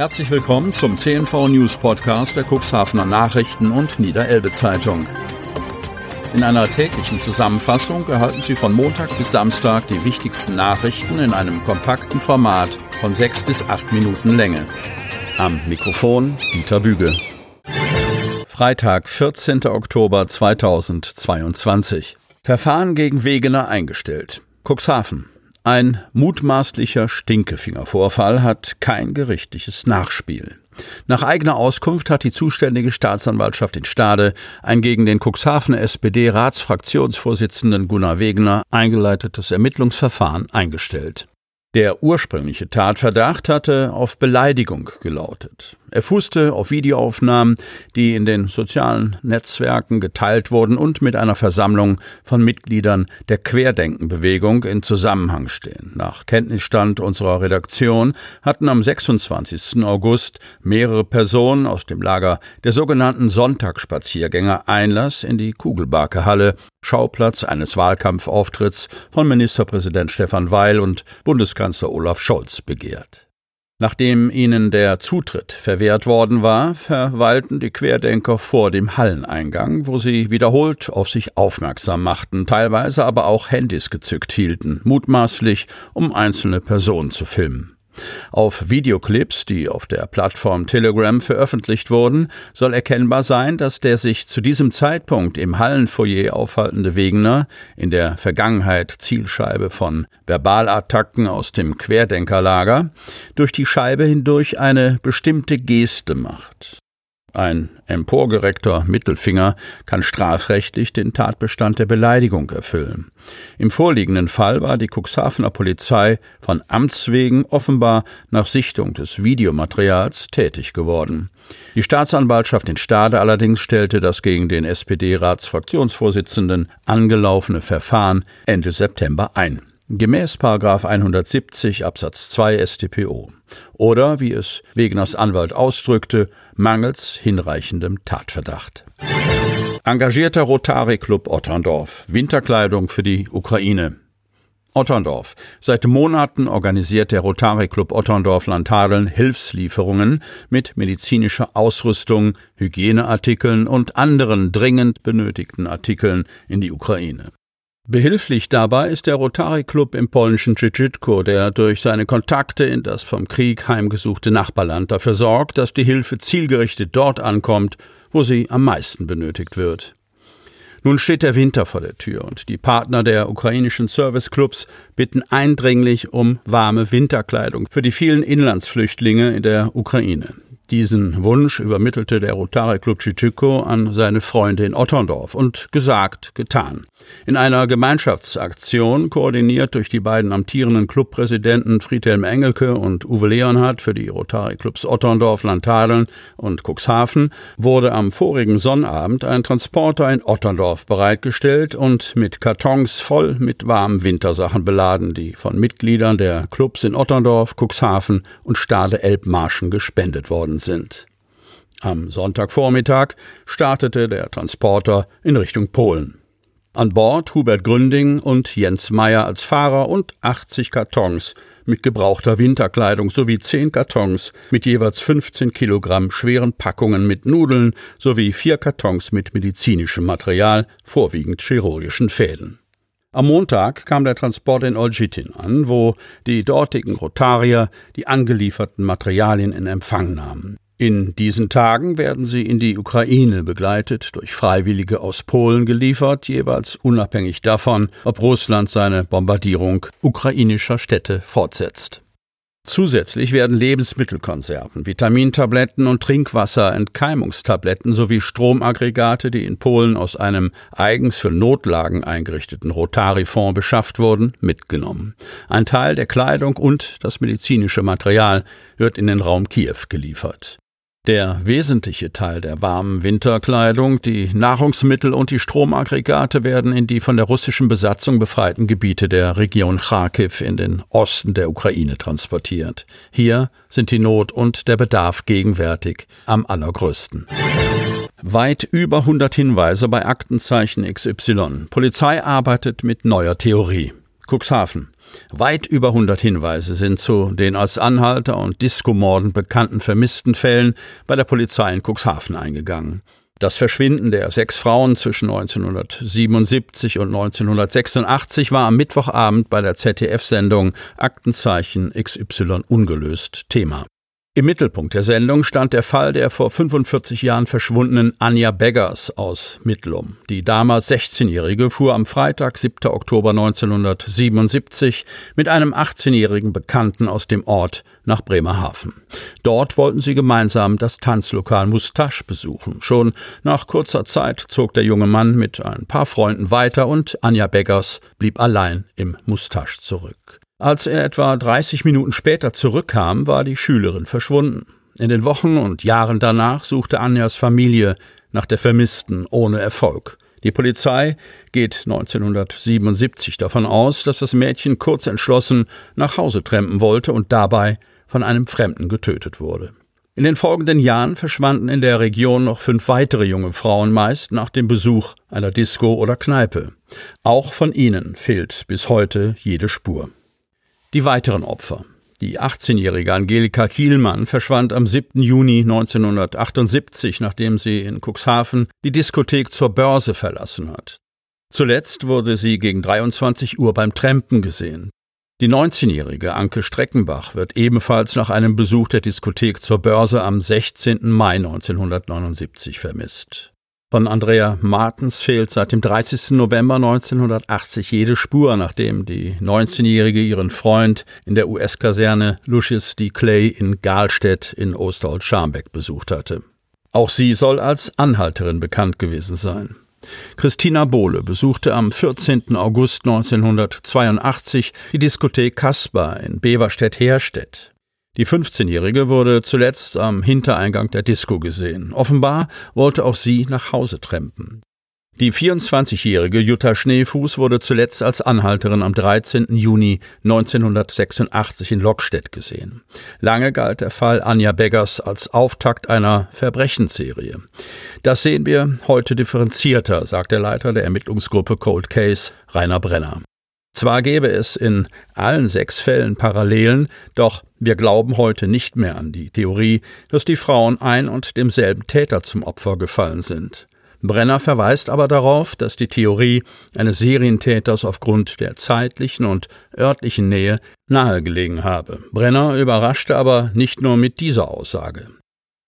Herzlich willkommen zum CNV News Podcast der Cuxhavener Nachrichten und Niederelbe Zeitung. In einer täglichen Zusammenfassung erhalten Sie von Montag bis Samstag die wichtigsten Nachrichten in einem kompakten Format von sechs bis acht Minuten Länge. Am Mikrofon Dieter Büge. Freitag, 14. Oktober 2022. Verfahren gegen Wegener eingestellt. Cuxhaven. Ein mutmaßlicher Stinkefingervorfall hat kein gerichtliches Nachspiel. Nach eigener Auskunft hat die zuständige Staatsanwaltschaft in Stade ein gegen den Cuxhavener SPD-Ratsfraktionsvorsitzenden Gunnar Wegener eingeleitetes Ermittlungsverfahren eingestellt. Der ursprüngliche Tatverdacht hatte auf Beleidigung gelautet. Er fußte auf Videoaufnahmen, die in den sozialen Netzwerken geteilt wurden und mit einer Versammlung von Mitgliedern der Querdenkenbewegung in Zusammenhang stehen. Nach Kenntnisstand unserer Redaktion hatten am 26. August mehrere Personen aus dem Lager der sogenannten Sonntagsspaziergänger Einlass in die Kugelbarke Schauplatz eines Wahlkampfauftritts von Ministerpräsident Stefan Weil und Bundeskanzler Olaf Scholz begehrt. Nachdem ihnen der Zutritt verwehrt worden war, verweilten die Querdenker vor dem Halleneingang, wo sie wiederholt auf sich aufmerksam machten, teilweise aber auch Handys gezückt hielten, mutmaßlich um einzelne Personen zu filmen. Auf Videoclips, die auf der Plattform Telegram veröffentlicht wurden, soll erkennbar sein, dass der sich zu diesem Zeitpunkt im Hallenfoyer aufhaltende Wegener, in der Vergangenheit Zielscheibe von Verbalattacken aus dem Querdenkerlager, durch die Scheibe hindurch eine bestimmte Geste macht. Ein emporgereckter Mittelfinger kann strafrechtlich den Tatbestand der Beleidigung erfüllen. Im vorliegenden Fall war die Cuxhavener Polizei von Amts wegen offenbar nach Sichtung des Videomaterials tätig geworden. Die Staatsanwaltschaft in Stade allerdings stellte das gegen den SPD-Ratsfraktionsvorsitzenden angelaufene Verfahren Ende September ein gemäß 170 Absatz 2 StPO oder, wie es Wegners Anwalt ausdrückte, mangels hinreichendem Tatverdacht. Engagierter Rotary Club Otterndorf, Winterkleidung für die Ukraine. Otterndorf. Seit Monaten organisiert der Rotary Club Otterndorf Landhadeln Hilfslieferungen mit medizinischer Ausrüstung, Hygieneartikeln und anderen dringend benötigten Artikeln in die Ukraine. Behilflich dabei ist der Rotary Club im polnischen Tschitschitko, der durch seine Kontakte in das vom Krieg heimgesuchte Nachbarland dafür sorgt, dass die Hilfe zielgerichtet dort ankommt, wo sie am meisten benötigt wird. Nun steht der Winter vor der Tür und die Partner der ukrainischen Serviceclubs bitten eindringlich um warme Winterkleidung für die vielen Inlandsflüchtlinge in der Ukraine. Diesen Wunsch übermittelte der Rotary Club Chichico an seine Freunde in Otterndorf und gesagt, getan. In einer Gemeinschaftsaktion, koordiniert durch die beiden amtierenden Clubpräsidenten Friedhelm Engelke und Uwe Leonhardt für die Rotary Clubs Otterndorf, Landtadeln und Cuxhaven, wurde am vorigen Sonnabend ein Transporter in Otterndorf bereitgestellt und mit Kartons voll mit warmen Wintersachen beladen, die von Mitgliedern der Clubs in Otterndorf, Cuxhaven und Stade-Elbmarschen gespendet worden sind. Am Sonntagvormittag startete der Transporter in Richtung Polen. An Bord Hubert Gründing und Jens Meyer als Fahrer und 80 Kartons mit gebrauchter Winterkleidung sowie 10 Kartons mit jeweils 15 Kilogramm schweren Packungen mit Nudeln sowie vier Kartons mit medizinischem Material, vorwiegend chirurgischen Fäden. Am Montag kam der Transport in Olgitin an, wo die dortigen Rotarier die angelieferten Materialien in Empfang nahmen. In diesen Tagen werden sie in die Ukraine begleitet, durch Freiwillige aus Polen geliefert, jeweils unabhängig davon, ob Russland seine Bombardierung ukrainischer Städte fortsetzt. Zusätzlich werden Lebensmittelkonserven, Vitamintabletten und Trinkwasser-Entkeimungstabletten sowie Stromaggregate, die in Polen aus einem eigens für Notlagen eingerichteten Rotari-Fonds beschafft wurden, mitgenommen. Ein Teil der Kleidung und das medizinische Material wird in den Raum Kiew geliefert. Der wesentliche Teil der warmen Winterkleidung, die Nahrungsmittel und die Stromaggregate werden in die von der russischen Besatzung befreiten Gebiete der Region Kharkiv in den Osten der Ukraine transportiert. Hier sind die Not und der Bedarf gegenwärtig am allergrößten. Weit über 100 Hinweise bei Aktenzeichen XY. Polizei arbeitet mit neuer Theorie. Cuxhaven. Weit über 100 Hinweise sind zu den als Anhalter und Diskomorden bekannten vermissten Fällen bei der Polizei in Cuxhaven eingegangen. Das Verschwinden der sechs Frauen zwischen 1977 und 1986 war am Mittwochabend bei der ZDF-Sendung Aktenzeichen XY ungelöst Thema. Im Mittelpunkt der Sendung stand der Fall der vor 45 Jahren verschwundenen Anja Beggers aus Mittlum. Die damals 16-Jährige fuhr am Freitag, 7. Oktober 1977 mit einem 18-jährigen Bekannten aus dem Ort nach Bremerhaven. Dort wollten sie gemeinsam das Tanzlokal Mustache besuchen. Schon nach kurzer Zeit zog der junge Mann mit ein paar Freunden weiter und Anja Beggers blieb allein im Mustache zurück. Als er etwa 30 Minuten später zurückkam, war die Schülerin verschwunden. In den Wochen und Jahren danach suchte Anjas Familie nach der Vermissten ohne Erfolg. Die Polizei geht 1977 davon aus, dass das Mädchen kurz entschlossen nach Hause trampen wollte und dabei von einem Fremden getötet wurde. In den folgenden Jahren verschwanden in der Region noch fünf weitere junge Frauen meist nach dem Besuch einer Disco oder Kneipe. Auch von ihnen fehlt bis heute jede Spur. Die weiteren Opfer. Die 18-jährige Angelika Kielmann verschwand am 7. Juni 1978, nachdem sie in Cuxhaven die Diskothek zur Börse verlassen hat. Zuletzt wurde sie gegen 23 Uhr beim Trampen gesehen. Die 19-jährige Anke Streckenbach wird ebenfalls nach einem Besuch der Diskothek zur Börse am 16. Mai 1979 vermisst. Von Andrea Martens fehlt seit dem 30. November 1980 jede Spur, nachdem die 19-Jährige ihren Freund in der US-Kaserne Lucius D. Clay in Galstedt in Osterholz-Scharmbeck besucht hatte. Auch sie soll als Anhalterin bekannt gewesen sein. Christina Bohle besuchte am 14. August 1982 die Diskothek Kaspar in Beverstedt-Herstedt. Die 15-Jährige wurde zuletzt am Hintereingang der Disco gesehen. Offenbar wollte auch sie nach Hause trampen. Die 24-jährige Jutta Schneefuß wurde zuletzt als Anhalterin am 13. Juni 1986 in Lockstedt gesehen. Lange galt der Fall Anja Beggers als Auftakt einer Verbrechensserie. Das sehen wir heute differenzierter, sagt der Leiter der Ermittlungsgruppe Cold Case, Rainer Brenner. Zwar gäbe es in allen sechs Fällen Parallelen, doch wir glauben heute nicht mehr an die Theorie, dass die Frauen ein und demselben Täter zum Opfer gefallen sind. Brenner verweist aber darauf, dass die Theorie eines Serientäters aufgrund der zeitlichen und örtlichen Nähe nahegelegen habe. Brenner überraschte aber nicht nur mit dieser Aussage.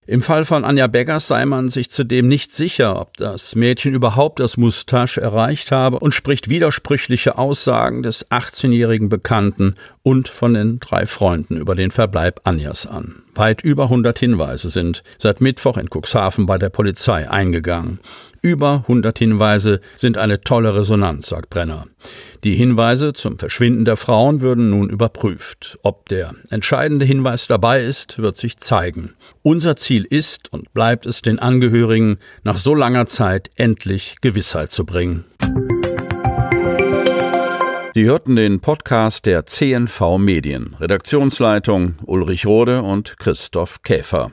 Im Fall von Anja Beggers sei man sich zudem nicht sicher, ob das Mädchen überhaupt das Mustache erreicht habe und spricht widersprüchliche Aussagen des 18-jährigen Bekannten und von den drei Freunden über den Verbleib Anjas an. Weit über 100 Hinweise sind seit Mittwoch in Cuxhaven bei der Polizei eingegangen. Über 100 Hinweise sind eine tolle Resonanz, sagt Brenner. Die Hinweise zum Verschwinden der Frauen würden nun überprüft. Ob der entscheidende Hinweis dabei ist, wird sich zeigen. Unser Ziel ist und bleibt es, den Angehörigen nach so langer Zeit endlich Gewissheit zu bringen. Sie hörten den Podcast der CNV Medien. Redaktionsleitung Ulrich Rode und Christoph Käfer.